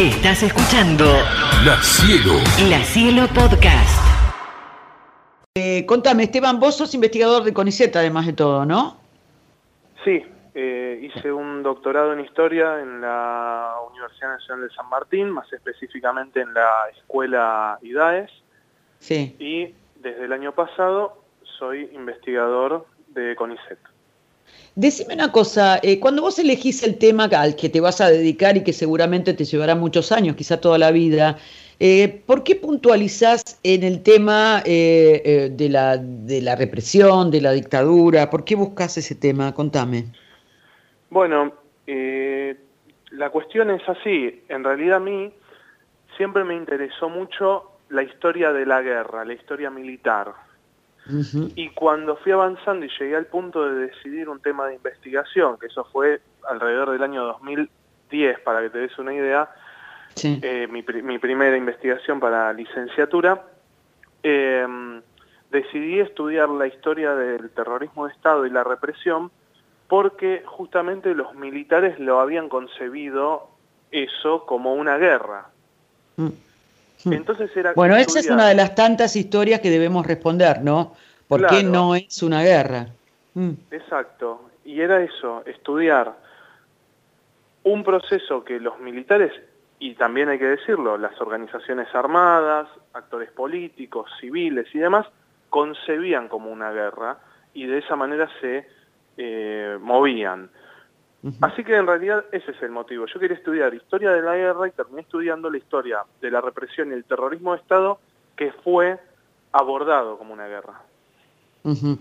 Estás escuchando La Cielo. La Cielo Podcast. Eh, contame, Esteban, vos sos investigador de CONICET, además de todo, ¿no? Sí, eh, hice un doctorado en Historia en la Universidad Nacional de San Martín, más específicamente en la Escuela IDAES, Sí. y desde el año pasado soy investigador de CONICET. Decime una cosa, eh, cuando vos elegís el tema al que te vas a dedicar y que seguramente te llevará muchos años, quizá toda la vida, eh, ¿por qué puntualizás en el tema eh, eh, de, la, de la represión, de la dictadura? ¿Por qué buscas ese tema? Contame. Bueno, eh, la cuestión es así. En realidad a mí siempre me interesó mucho la historia de la guerra, la historia militar. Y cuando fui avanzando y llegué al punto de decidir un tema de investigación, que eso fue alrededor del año 2010, para que te des una idea, Sí. eh, mi, pri- mi primera investigación para licenciatura, eh, decidí estudiar la historia del terrorismo de Estado y la represión porque justamente los militares lo habían concebido eso como una guerra. Mm. Entonces era Bueno, esa es una de las tantas historias que debemos responder, ¿no? ¿Por qué no es una guerra? Mm. Exacto, y era eso, estudiar un proceso que los militares, y también hay que decirlo, las organizaciones armadas, actores políticos, civiles y demás, concebían como una guerra y de esa manera se eh, movían. Así que en realidad ese es el motivo. Yo quería estudiar historia de la guerra y terminé estudiando la historia de la represión y el terrorismo de Estado que fue abordado como una guerra. Ujú.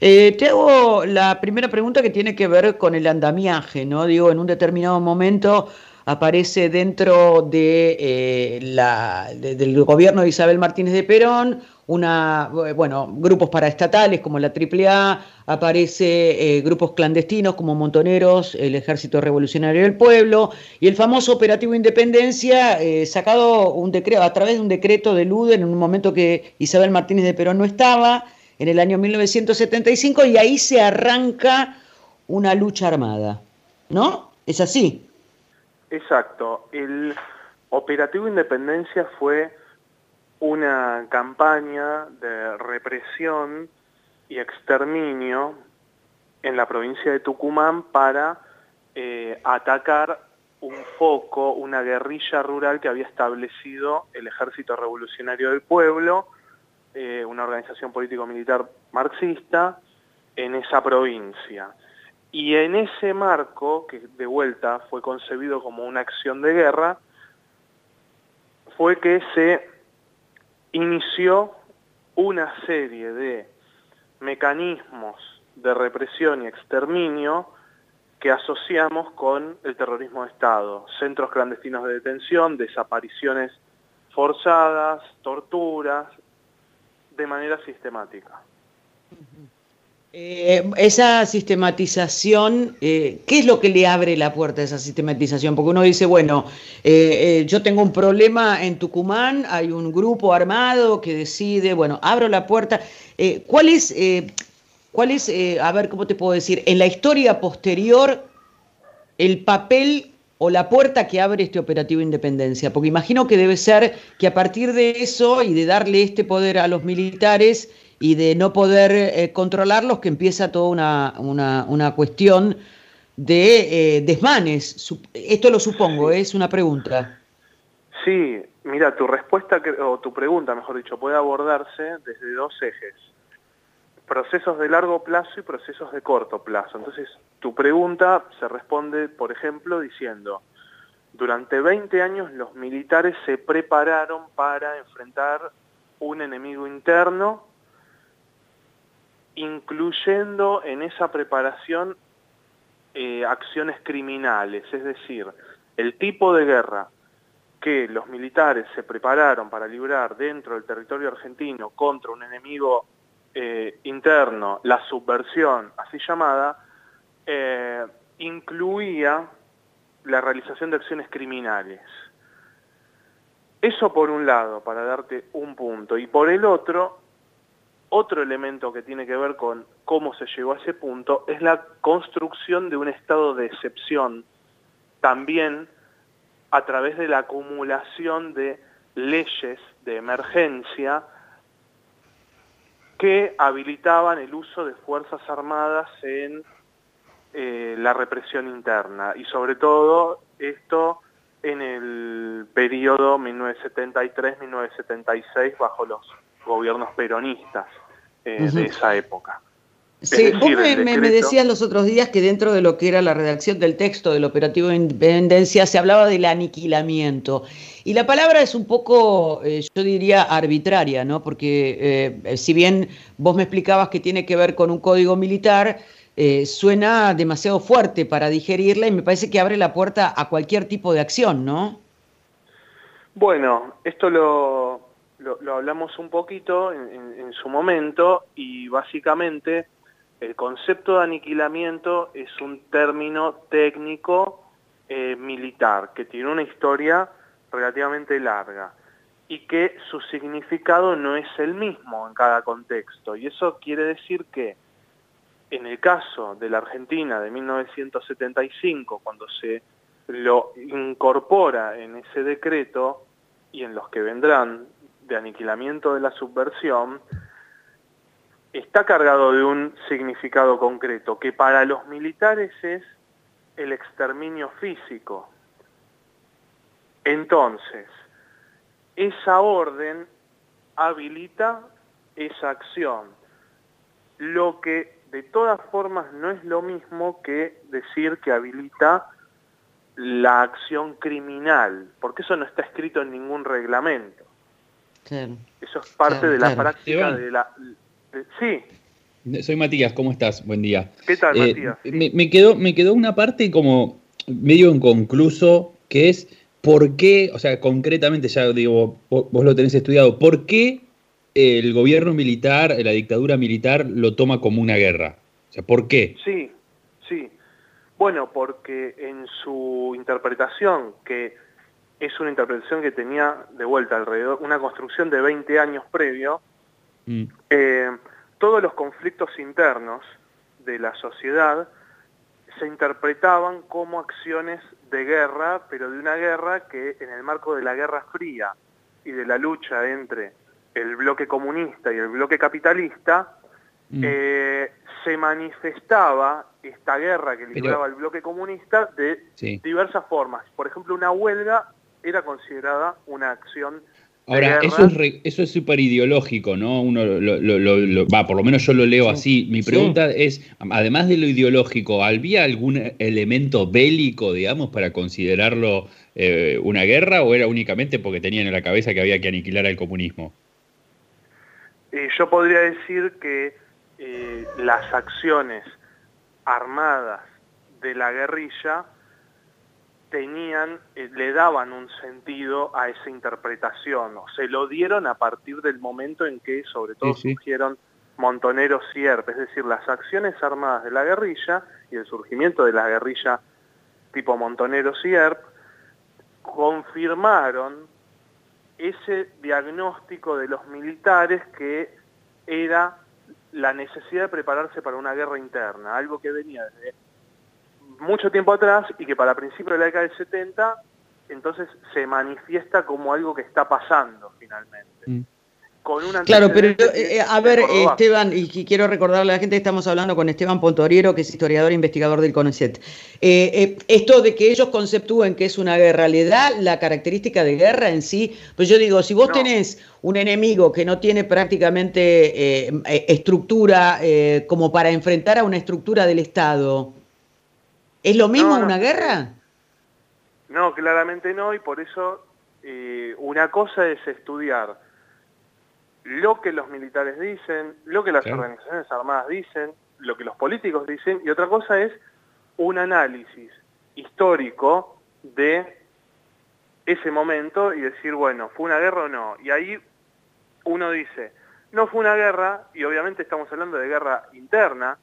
Eh, te hago la primera pregunta que tiene que ver con el andamiaje, ¿no? Digo, en un determinado momento aparece dentro de, eh, la, de- del gobierno de Isabel Martínez de Perón una, eh, bueno, grupos paraestatales como la AAA, aparece eh, grupos clandestinos como Montoneros, el Ejército Revolucionario del Pueblo y el famoso Operativo Independencia, eh, sacado un decreto, a través de un decreto de Luden en un momento que Isabel Martínez de Perón no estaba, en el año 1975, y ahí se arranca una lucha armada, ¿no? Es así. Exacto. El Operativo Independencia fue una campaña de represión y exterminio en la provincia de Tucumán para eh, atacar un foco, una guerrilla rural que había establecido el Ejército Revolucionario del Pueblo, eh, una organización político-militar marxista, en esa provincia. Y en ese marco, que de vuelta fue concebido como una acción de guerra, fue que se inició una serie de mecanismos de represión y exterminio que asociamos con el terrorismo de Estado, centros clandestinos de detención, desapariciones forzadas, torturas, de manera sistemática. Eh, esa sistematización, eh, ¿qué es lo que le abre la puerta a esa sistematización? Porque uno dice, bueno, eh, yo tengo un problema en Tucumán, hay un grupo armado que decide, bueno, abro la puerta. ¿Cuál es, cuál es a ver, ¿cómo te puedo decir? En la historia posterior, el papel o la puerta que abre este operativo Independencia, porque imagino que debe ser que a partir de eso y de darle este poder a los militares y de no poder eh, controlarlos, que empieza toda una, una, una cuestión de eh, desmanes. Esto lo supongo, ¿eh? es una pregunta. Sí, mira, tu respuesta, o tu pregunta, mejor dicho, puede abordarse desde dos ejes. Procesos de largo plazo y procesos de corto plazo. Entonces, tu pregunta se responde, por ejemplo, diciendo, durante 20 años los militares se prepararon para enfrentar un enemigo interno, incluyendo en esa preparación eh, acciones criminales, es decir, el tipo de guerra que los militares se prepararon para librar dentro del territorio argentino contra un enemigo eh, interno, la subversión, así llamada, eh, incluía la realización de acciones criminales. Eso por un lado, para darte un punto, y por el otro, otro elemento que tiene que ver con cómo se llegó a ese punto es la construcción de un estado de excepción, también a través de la acumulación de leyes de emergencia que habilitaban el uso de Fuerzas Armadas en eh, la represión interna y sobre todo esto en el periodo 1973-1976 bajo los gobiernos peronistas eh, de esa época. Sí, vos me, decías los otros días que dentro de lo que era la redacción del texto del operativo de independencia se hablaba del aniquilamiento. Y la palabra es un poco, eh, yo diría, arbitraria, ¿no? Porque eh, si bien vos me explicabas que tiene que ver con un código militar, eh, suena demasiado fuerte para digerirla y me parece que abre la puerta a cualquier tipo de acción, ¿no? Bueno, esto lo, lo, hablamos un poquito en su momento y básicamente el concepto de aniquilamiento es un término técnico eh, militar que tiene una historia relativamente larga y que su significado no es el mismo en cada contexto. Y eso quiere decir que en el caso de la Argentina de 1975, cuando se lo incorpora en ese decreto y en los que vendrán de aniquilamiento de la subversión, está cargado de un significado concreto, que para los militares es el exterminio físico. Entonces, esa orden habilita esa acción, lo que de todas formas no es lo mismo que decir que habilita la acción criminal, porque eso no está escrito en ningún reglamento. Eso es parte de la práctica de la, Sí. Soy Matías, ¿cómo estás? Buen día. ¿Qué tal, eh, Matías? Me, quedó, me quedó una parte como medio inconcluso, que es por qué, o sea, concretamente, ya digo, vos, lo tenés estudiado, ¿por qué el gobierno militar, la dictadura militar, lo toma como una guerra? O sea, ¿por qué? Sí, sí. Bueno, porque en su interpretación, que es una interpretación que tenía de vuelta alrededor, una construcción de 20 años previo, Mm. Eh, todos los conflictos internos de la sociedad se interpretaban como acciones de guerra, pero de una guerra que en el marco de la Guerra Fría y de la lucha entre el bloque comunista y el bloque capitalista, mm. eh, se manifestaba esta guerra que libraba el bloque comunista de diversas formas. Por ejemplo, una huelga era considerada una acción Ahora, eso es, eso es súper ideológico, ¿no? Uno lo, va, por lo menos yo lo leo así. Mi pregunta es, además de lo ideológico, ¿había algún elemento bélico, digamos, para considerarlo eh, una guerra o era únicamente porque tenían en la cabeza que había que aniquilar al comunismo? Eh, yo podría decir que eh, las acciones armadas de la guerrilla tenían, eh, le daban un sentido a esa interpretación, o se lo dieron a partir del momento en que sobre todo surgieron montoneros y ERP, es decir, las acciones armadas de la guerrilla y el surgimiento de la guerrilla tipo montoneros y ERP confirmaron ese diagnóstico de los militares que era la necesidad de prepararse para una guerra interna, algo que venía desde mucho tiempo atrás y que para principios de la década del 70 entonces se manifiesta como algo que está pasando finalmente. Mm. Con una claro, pero eh, a ver, Esteban, y quiero recordarle a la gente que estamos hablando con Esteban Pontoriero, que es historiador e investigador del CONICET. Eh, eh, esto de que ellos conceptúen que es una guerra, ¿le da la característica de guerra en sí? Pues yo digo, si vos tenés un enemigo que no tiene prácticamente estructura como para enfrentar a una estructura del Estado, ¿Es lo mismo una guerra? No, claramente no, y por eso eh, una cosa es estudiar lo que los militares dicen, lo que las organizaciones armadas dicen, lo que los políticos dicen, y otra cosa es un análisis histórico de ese momento y decir, bueno, ¿fue una guerra o no? Y ahí uno dice, no fue una guerra, y obviamente estamos hablando de guerra interna,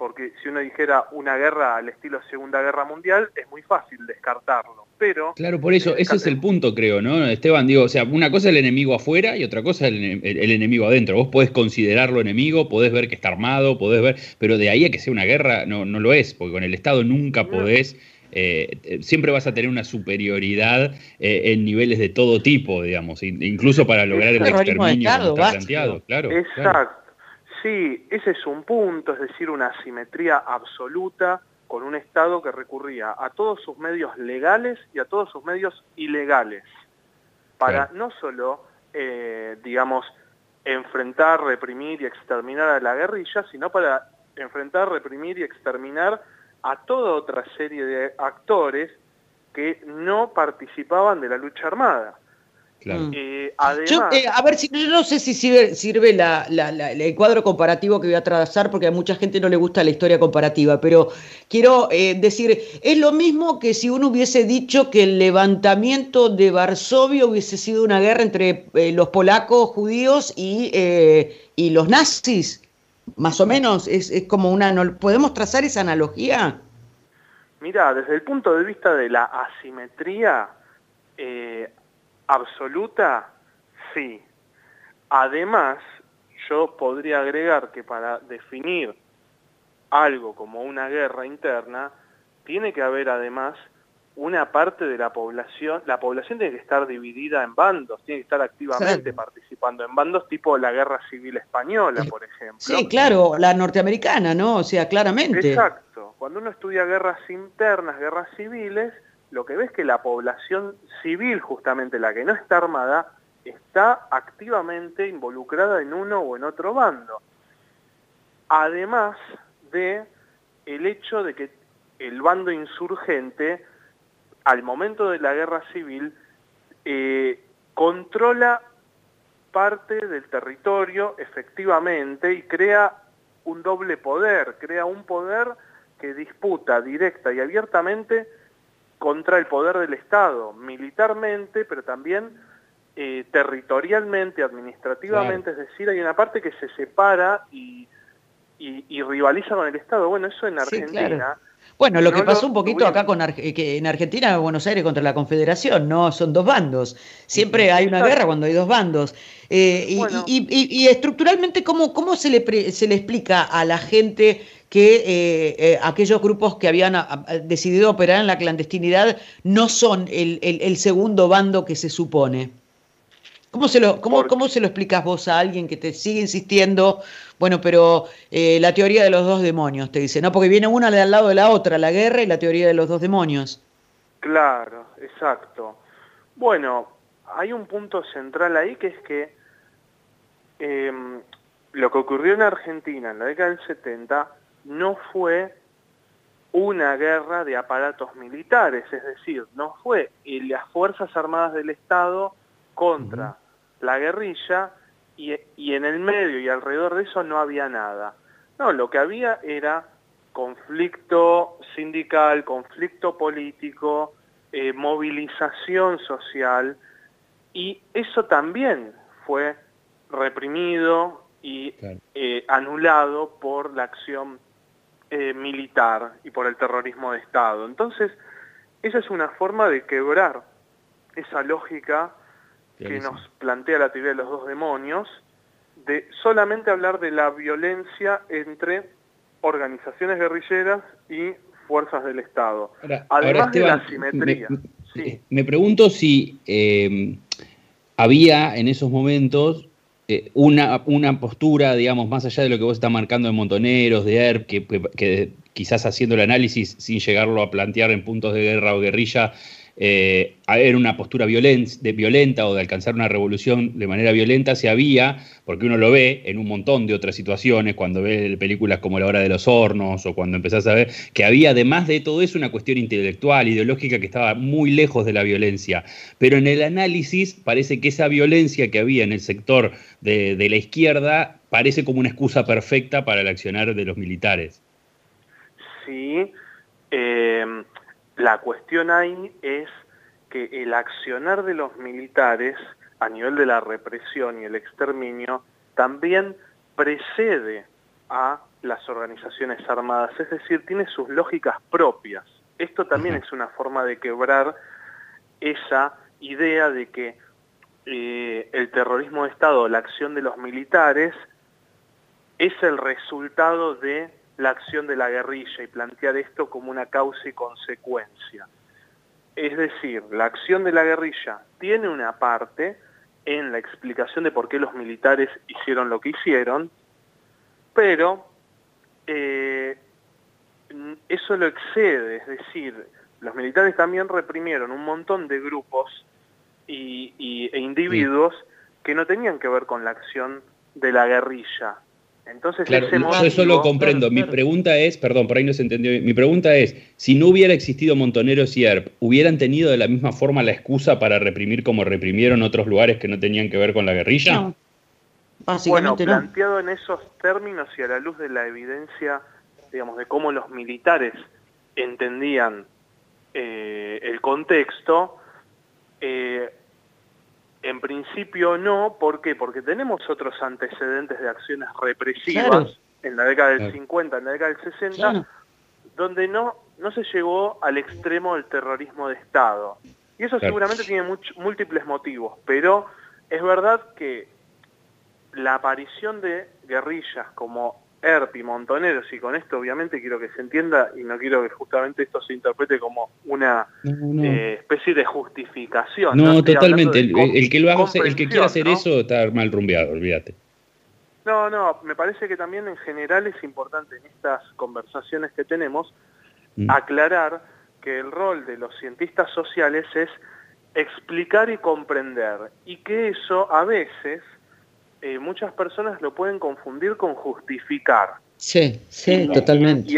porque si uno dijera una guerra al estilo Segunda Guerra Mundial, es muy fácil descartarlo. Pero, claro, por eso, ese es el punto, creo, ¿no? Esteban, digo, o sea, una cosa es el enemigo afuera y otra cosa es el, enemigo adentro. Vos podés considerarlo enemigo, podés ver que está armado, podés ver, pero de ahí a que sea una guerra, no, no lo es, porque con el Estado nunca podés eh, siempre vas a tener una superioridad en niveles de todo tipo, digamos, incluso para lograr el exterminio como está planteado, claro. Exacto. Sí, ese es un punto, es decir, una asimetría absoluta con un Estado que recurría a todos sus medios legales y a todos sus medios ilegales, para no solo, eh, digamos, enfrentar, reprimir y exterminar a la guerrilla, sino para enfrentar, reprimir y exterminar a toda otra serie de actores que no participaban de la lucha armada. Mm. Eh, eh, a ver, si, yo no sé si sirve, el cuadro comparativo que voy a trazar, porque a mucha gente no le gusta la historia comparativa, pero quiero eh, decir, es lo mismo que si uno hubiese dicho que el levantamiento de Varsovia hubiese sido una guerra entre los polacos judíos y, y, los nazis, más o menos, es, como una... ¿Podemos trazar esa analogía? Mira, desde el punto de vista de la asimetría, absoluta, sí. Además, yo podría agregar que para definir algo como una guerra interna, tiene que haber además una parte de la población, la población tiene que estar dividida en bandos, tiene que estar activamente participando en bandos tipo la guerra civil española, por ejemplo. Sí, claro, la norteamericana, ¿no? O sea, claramente. Exacto. Cuando uno estudia guerras internas, guerras civiles, lo que ves es que la población civil, justamente la que no está armada, está activamente involucrada en uno o en otro bando. Además de el hecho de que el bando insurgente, al momento de la guerra civil, eh, controla parte del territorio efectivamente y crea un doble poder, crea un poder que disputa directa y abiertamente contra el poder del Estado, militarmente, pero también eh, territorialmente, administrativamente, es decir, hay una parte que se separa y, rivaliza con el Estado. Bueno, eso en Argentina... Bueno, lo que pasó un poquito acá con que en Argentina, Buenos Aires contra la Confederación, no son dos bandos. Siempre hay una guerra cuando hay dos bandos. Eh, y, estructuralmente, ¿cómo, cómo se, le se le explica a la gente que eh, eh, aquellos grupos que habían decidido operar en la clandestinidad no son el, segundo bando que se supone. ¿Cómo se, lo, cómo, ¿Cómo se lo explicas vos a alguien que te sigue insistiendo? Bueno, pero eh, la teoría de los dos demonios, te dice, ¿no? Porque viene una al lado de la otra, la guerra y la teoría de los dos demonios. Claro, exacto. Bueno, hay un punto central ahí que es que em, lo que ocurrió en Argentina en la década del 70 no fue una guerra de aparatos militares, es decir, no fue las Fuerzas Armadas del Estado contra la guerrilla y, en el medio y alrededor de eso no había nada. No, lo que había era conflicto sindical, conflicto político, eh, movilización social y eso también fue reprimido y eh, anulado por la acción eh, militar y por el terrorismo de Estado. Entonces, esa es una forma de quebrar esa lógica que nos plantea la teoría de los dos demonios, de solamente hablar de la violencia entre organizaciones guerrilleras y fuerzas del Estado. Además de la simetría. Me, pregunto si eh, había en esos momentos eh, una, una, postura, digamos, más allá de lo que vos estás marcando de Montoneros, de ERP, que, quizás haciendo el análisis sin llegarlo a plantear en puntos de guerra o guerrilla, eh, haber una postura violenta o de alcanzar una revolución de manera violenta, se había, porque uno lo ve en un montón de otras situaciones, cuando ve películas como La Hora de los Hornos o cuando empezás a ver que había además de todo eso una cuestión intelectual, ideológica que estaba muy lejos de la violencia. Pero en el análisis parece que esa violencia que había en el sector de, la izquierda parece como una excusa perfecta para el accionar de los militares. Sí. Eh, la cuestión ahí es que el accionar de los militares a nivel de la represión y el exterminio también precede a las organizaciones armadas, es decir, tiene sus lógicas propias. Esto también es una forma de quebrar esa idea de que eh, el terrorismo de Estado, la acción de los militares, es el resultado de la acción de la guerrilla y plantear esto como una causa y consecuencia. Es decir, la acción de la guerrilla tiene una parte en la explicación de por qué los militares hicieron lo que hicieron, pero eh, eso lo excede, es decir, los militares también reprimieron un montón de grupos y, e individuos que no tenían que ver con la acción de la guerrilla. Entonces, claro, eso lo comprendo. Mi pregunta es, perdón, por ahí no se entendió Mi pregunta es, si no hubiera existido Montoneros y ERP, ¿hubieran tenido de la misma forma la excusa para reprimir como reprimieron otros lugares que no tenían que ver con la guerrilla? No. bueno, planteado en esos términos y a la luz de la evidencia, digamos, de cómo los militares entendían eh, el contexto, eh, en principio no, ¿por qué? Porque tenemos otros antecedentes de acciones represivas en la década del 50, en la década del 60, donde no, no se llegó al extremo del terrorismo de Estado. Y eso seguramente tiene múltiples motivos, pero es verdad que la aparición de guerrillas como ERP Montoneros, y con esto obviamente quiero que se entienda y no quiero que justamente esto se interprete como una eh, especie de justificación. No, totalmente, el, que lo haga, el que quiera hacer eso está mal rumbeado, olvídate. No, no, me parece que también en general es importante en estas conversaciones que tenemos mm. aclarar que el rol de los cientistas sociales es explicar y comprender y que eso a veces eh, muchas personas lo pueden confundir con justificar. Sí, sí, totalmente.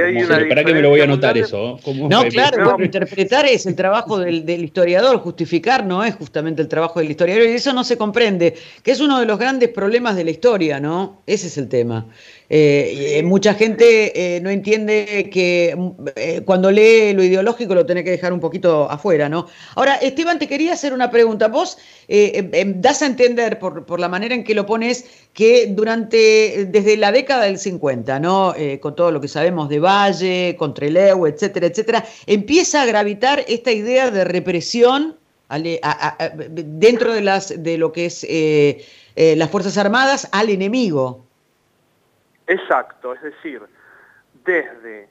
¿Para qué me lo voy a anotar eso? No, claro, interpretar es el trabajo del, historiador, justificar no es justamente el trabajo del historiador, y eso no se comprende, que es uno de los grandes problemas de la historia, ¿no? Ese es el tema. Eh, eh, mucha gente eh, no entiende que cuando lee lo ideológico lo tiene que dejar un poquito afuera, ¿no? Ahora, Esteban, te quería hacer una pregunta. Vos em, das a entender, por, la manera en que lo pones, que durante, desde la década del 50, ¿no? con todo lo que sabemos de Valle, Contreleu, etcétera, etcétera, empieza a gravitar esta idea de represión dentro de, las, de lo que es las Fuerzas Armadas al enemigo. Exacto, es decir, desde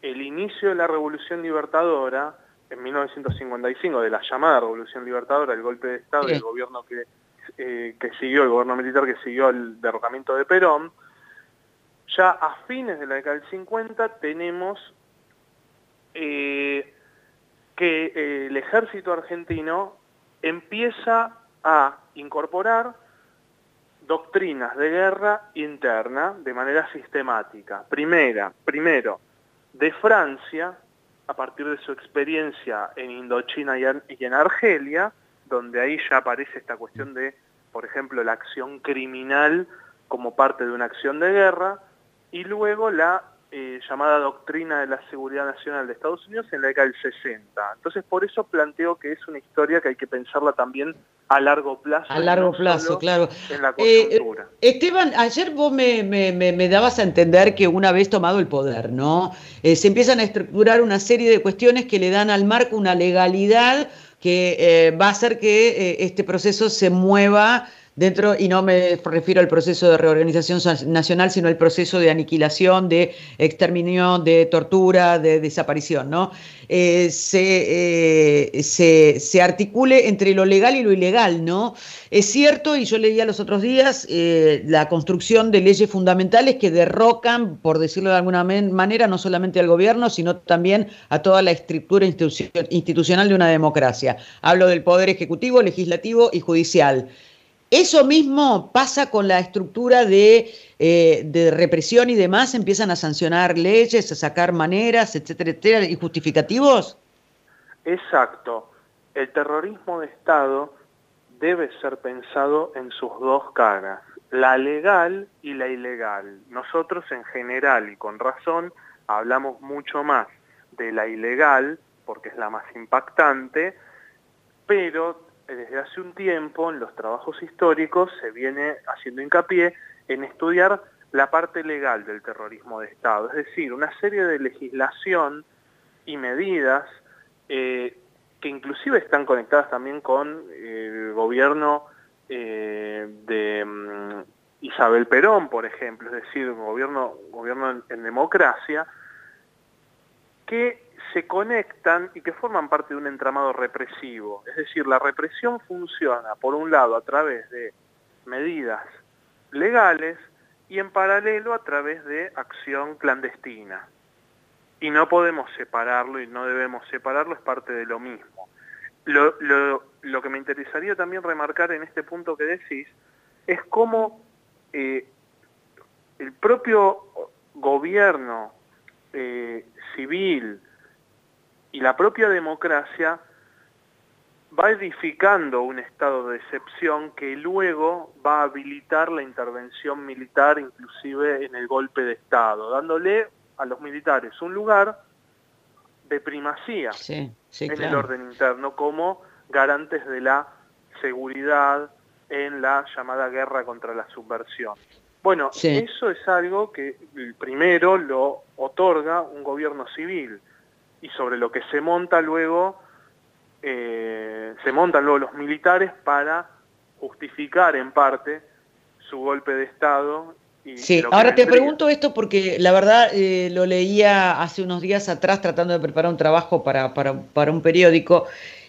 el inicio de la Revolución Libertadora, en 1955, de la llamada Revolución Libertadora, el golpe de Estado y el gobierno que, eh, que siguió, el gobierno militar que siguió el derrocamiento de Perón, ya a fines de la década del 50 tenemos eh, que eh, el ejército argentino empieza a incorporar doctrinas de guerra interna de manera sistemática. Primera, primero, de Francia, a partir de su experiencia en Indochina y en Argelia, donde ahí ya aparece esta cuestión de, por ejemplo, la acción criminal como parte de una acción de guerra, y luego la eh, llamada doctrina de la seguridad nacional de Estados Unidos en la década del 60. Entonces, por eso planteo que es una historia que hay que pensarla también a largo plazo. A largo plazo, claro. En la eh, coyuntura. Esteban, ayer vos me, dabas a entender que una vez tomado el poder, ¿no? Eh, se empiezan a estructurar una serie de cuestiones que le dan al marco una legalidad que va a hacer que este proceso se mueva dentro, y no me refiero al proceso de reorganización nacional, sino al proceso de aniquilación, de exterminio, de tortura, de desaparición, ¿no? Eh, eh, se, se, articule entre lo legal y lo ilegal, ¿no? Es cierto, y yo leía los otros días, eh, la construcción de leyes fundamentales que derrocan, por decirlo de alguna manera, no solamente al gobierno, sino también a toda la estructura institucional de una democracia. Hablo del poder ejecutivo, legislativo y judicial. Eso mismo pasa con la estructura de, eh, de, represión y demás, empiezan a sancionar leyes, a sacar maneras, etcétera, etcétera, y justificativos. Exacto. El terrorismo de Estado debe ser pensado en sus dos caras, la legal y la ilegal. Nosotros en general y con razón hablamos mucho más de la ilegal, porque es la más impactante, pero desde hace un tiempo en los trabajos históricos se viene haciendo hincapié en estudiar la parte legal del terrorismo de Estado, es decir, una serie de legislación y medidas eh, que inclusive están conectadas también con el gobierno eh, de, mm, Isabel Perón, por ejemplo, es decir, un gobierno, gobierno en, democracia, que se conectan y que forman parte de un entramado represivo. Es decir, la represión funciona, por un lado, a través de medidas legales y en paralelo a través de acción clandestina. Y no podemos separarlo y no debemos separarlo, es parte de lo mismo. Lo, que me interesaría también remarcar en este punto que decís es cómo eh, el propio gobierno eh, civil y la propia democracia va edificando un estado de excepción que luego va a habilitar la intervención militar, inclusive en el golpe de Estado, dándole a los militares un lugar de primacía en el orden interno como garantes de la seguridad, en la llamada guerra contra la subversión. Bueno, eso es algo que primero lo otorga un gobierno civil y sobre lo que se monta luego, eh, se montan luego los militares para justificar en parte su golpe de Estado. Y sí, ahora te pregunto esto porque la verdad eh, lo leía hace unos días atrás tratando de preparar un trabajo para, para, para un periódico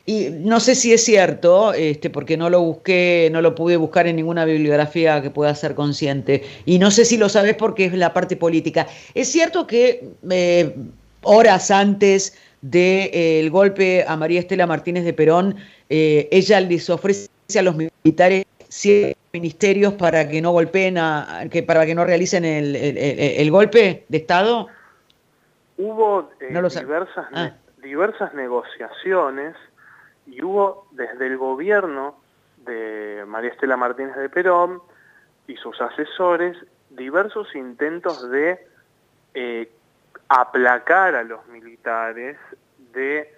y no sé si es cierto, este, porque no lo busqué, no lo pude buscar en ninguna bibliografía que pueda ser consciente. Y no sé si lo sabes porque es la parte política. Es cierto que eh, horas antes del eh, golpe a María Estela Martínez de Perón, eh, ella les ofrece a los militares ciertos ministerios para que no golpeen, a, que, para que no realicen el, golpe de Estado. Hubo diversas, ah. diversas negociaciones y hubo desde el gobierno de María Estela Martínez de Perón y sus asesores diversos intentos de eh, aplacar a los militares, de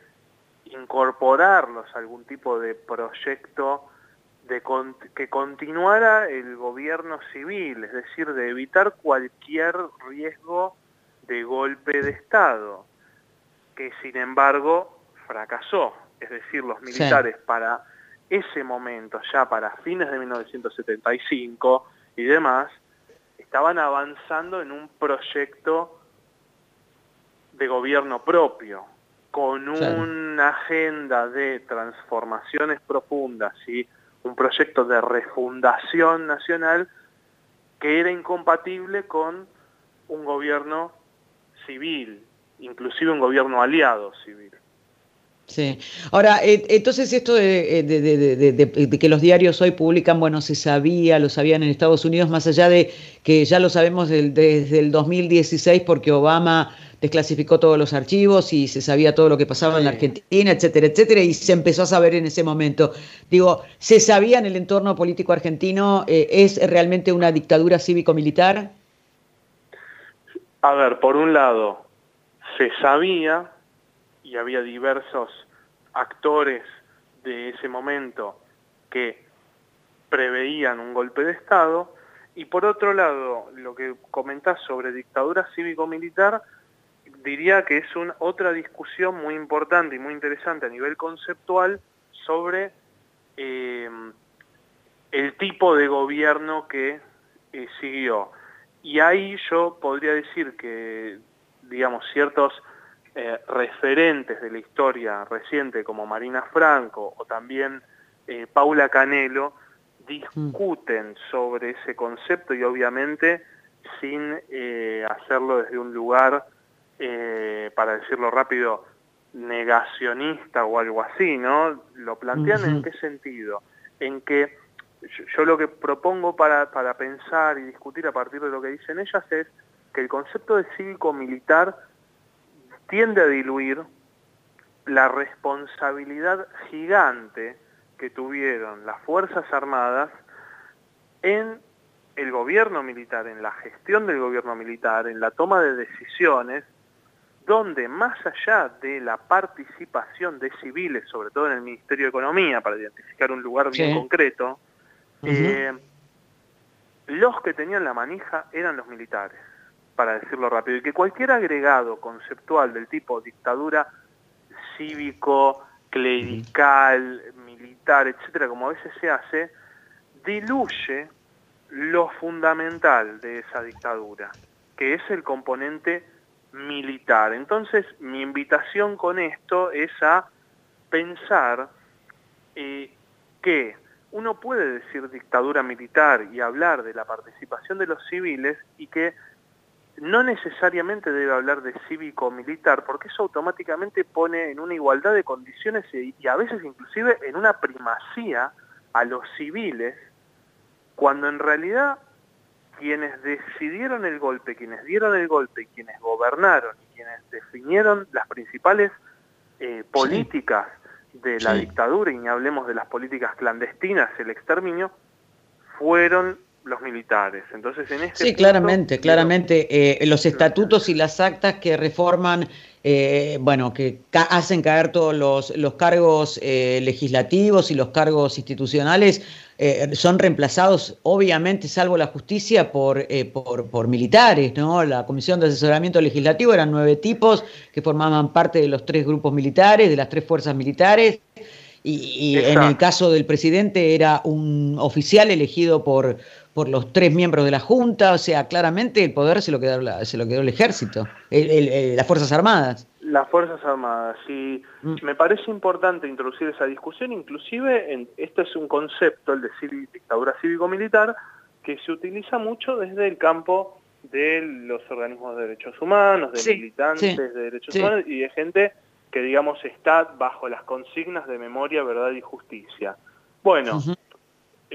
incorporarlos a algún tipo de proyecto de que continuara el gobierno civil, es decir, de evitar cualquier riesgo de golpe de Estado, que sin embargo fracasó. Es decir, los militares para ese momento, ya para fines de 1975 y demás, estaban avanzando en un proyecto de gobierno propio, con una agenda de transformaciones profundas y un proyecto de refundación nacional que era incompatible con un gobierno civil, inclusive un gobierno aliado civil. Sí. Ahora, eh, entonces esto eh, de, que los diarios hoy publican, bueno, se sabía, lo sabían en Estados Unidos, más allá de que ya lo sabemos desde el 2016 porque Obama desclasificó todos los archivos y se sabía todo lo que pasaba en la Argentina, etcétera, etcétera, y se empezó a saber en ese momento. Digo, ¿se sabía en el entorno político argentino, eh, es realmente una dictadura cívico-militar? A ver, por un lado, se sabía, y había diversos actores de ese momento que preveían un golpe de Estado, y por otro lado, lo que comentás sobre dictadura cívico-militar, diría que es otra discusión muy importante y muy interesante a nivel conceptual sobre eh, el tipo de gobierno que eh, siguió. Y ahí yo podría decir que, digamos, ciertos eh, referentes de la historia reciente como Marina Franco o también eh, Paula Canelo discuten sobre ese concepto y obviamente sin eh, hacerlo desde un lugar, para decirlo rápido, negacionista o algo así, ¿no? Lo plantean en qué sentido? En que yo, lo que propongo para, para pensar y discutir a partir de lo que dicen ellas es que el concepto de cívico-militar tiende a diluir la responsabilidad gigante que tuvieron las Fuerzas Armadas en el gobierno militar, en la gestión del gobierno militar, en la toma de decisiones, donde más allá de la participación de civiles, sobre todo en el Ministerio de Economía, para identificar un lugar bien concreto, eh, los que tenían la manija eran los militares para decirlo rápido, y que cualquier agregado conceptual del tipo dictadura cívico, clerical, militar, etcétera, como a veces se hace, diluye lo fundamental de esa dictadura, que es el componente militar. Entonces, mi invitación con esto es a pensar eh, que uno puede decir dictadura militar y hablar de la participación de los civiles y que no necesariamente debe hablar de cívico-militar, porque eso automáticamente pone en una igualdad de condiciones y, a veces inclusive en una primacía a los civiles, cuando en realidad quienes decidieron el golpe, quienes dieron el golpe, quienes gobernaron y quienes definieron las principales eh, políticas de la dictadura, y ni hablemos de las políticas clandestinas, el exterminio, fueron los militares. Entonces, en este Sí, claramente, claramente. Eh, los estatutos y las actas que reforman, eh, bueno, que hacen caer todos los, los cargos eh, legislativos y los cargos institucionales, son reemplazados, obviamente, salvo la justicia, por, por, por, militares, ¿no? La Comisión de Asesoramiento Legislativo eran nueve tipos que formaban parte de los tres grupos militares, de las tres fuerzas militares. Y, y en el caso del presidente era un oficial elegido por, por los tres miembros de la Junta, o sea, claramente el poder se lo quedó, se lo quedó el ejército, las Fuerzas Armadas. Las Fuerzas Armadas, sí. Mm. Me parece importante introducir esa discusión, inclusive en, esto es un concepto, el de dictadura cívico-militar, que se utiliza mucho desde el campo de los organismos de derechos humanos, de militantes de derechos humanos y de gente que, digamos, está bajo las consignas de memoria, verdad y justicia. Bueno,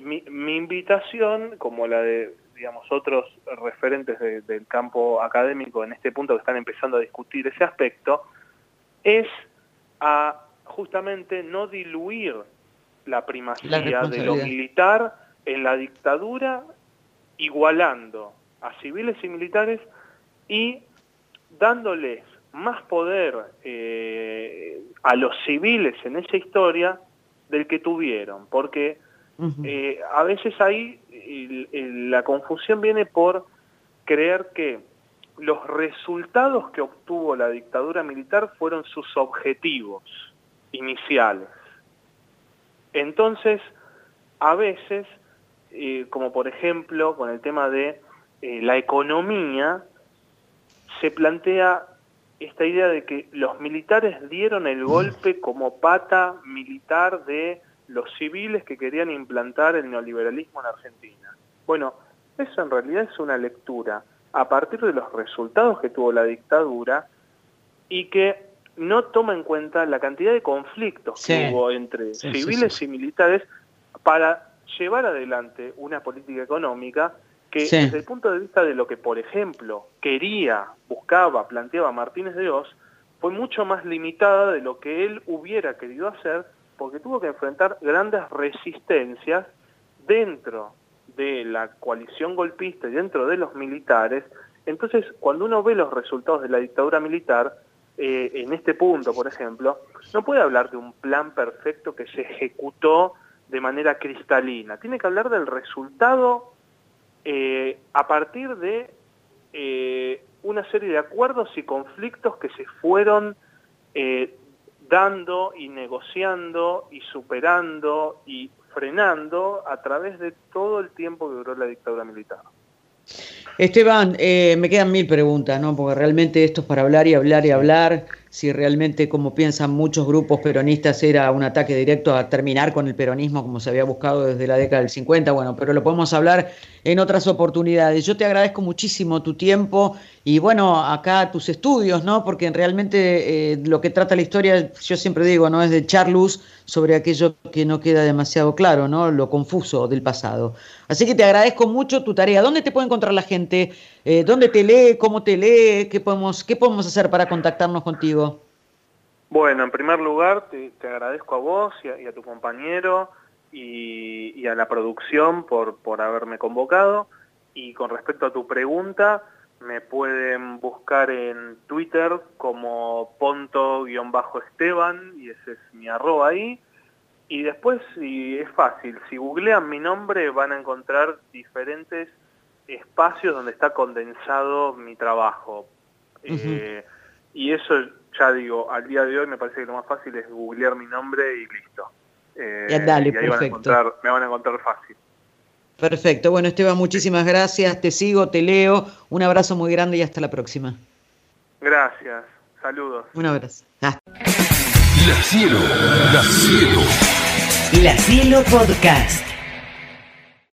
mi, invitación, como la de digamos otros referentes del campo académico en este punto que están empezando a discutir ese aspecto, es a justamente no diluir la primacía de lo militar en la dictadura, igualando a civiles y militares y dándoles más poder eh, a los civiles en esa historia del que tuvieron, porque eh, a veces ahí la confusión viene por creer que los resultados que obtuvo la dictadura militar fueron sus objetivos iniciales. Entonces, a veces, eh, como por ejemplo con el tema de eh, la economía, se plantea esta idea de que los militares dieron el golpe como pata militar de los civiles que querían implantar el neoliberalismo en Argentina. Bueno, eso en realidad es una lectura a partir de los resultados que tuvo la dictadura y que no toma en cuenta la cantidad de conflictos que hubo entre civiles y militares para llevar adelante una política económica que desde el punto de vista de lo que, por ejemplo, quería, buscaba, planteaba Martínez de Oz, fue mucho más limitada de lo que él hubiera querido hacer porque tuvo que enfrentar grandes resistencias dentro de la coalición golpista y dentro de los militares. Entonces, cuando uno ve los resultados de la dictadura militar, eh, en este punto, por ejemplo, no puede hablar de un plan perfecto que se ejecutó de manera cristalina. Tiene que hablar del resultado eh, a partir de eh, una serie de acuerdos y conflictos que se fueron dando y negociando y superando y frenando a través de todo el tiempo que duró la dictadura militar. Esteban, eh, me quedan mil preguntas, ¿no? Porque realmente esto es para hablar y hablar y hablar. Si realmente, como piensan muchos grupos peronistas, era un ataque directo a terminar con el peronismo como se había buscado desde la década del 50, bueno, pero lo podemos hablar en otras oportunidades. Yo te agradezco muchísimo tu tiempo y bueno, acá tus estudios, ¿no? Porque realmente eh, lo que trata la historia, yo siempre digo, ¿no? Es de echar luz sobre aquello que no queda demasiado claro, ¿no? Lo confuso del pasado. Así que te agradezco mucho tu tarea. ¿Dónde te puede encontrar la gente? Eh, ¿Dónde te lee? ¿Cómo te lee? ¿Qué podemos, ¿Qué podemos hacer para contactarnos contigo? Bueno, en primer lugar, te, agradezco a vos y a, tu compañero y, a la producción por, por haberme convocado. Y con respecto a tu pregunta, me pueden buscar en Twitter como ponto-esteban y ese es mi arroba ahí. Y después, si es fácil, si googlean mi nombre van a encontrar diferentes espacios donde está condensado mi trabajo. Eh, y eso, ya digo, al día de hoy me parece que lo más fácil es googlear mi nombre y listo. Eh, ya, dale, y me van a encontrar fácil. Perfecto. Bueno, Esteban, muchísimas gracias. Te sigo, te leo. Un abrazo muy grande y hasta la próxima. Gracias. Saludos. Un abrazo. Hasta. La Cielo. La Cielo. La Cielo Podcast.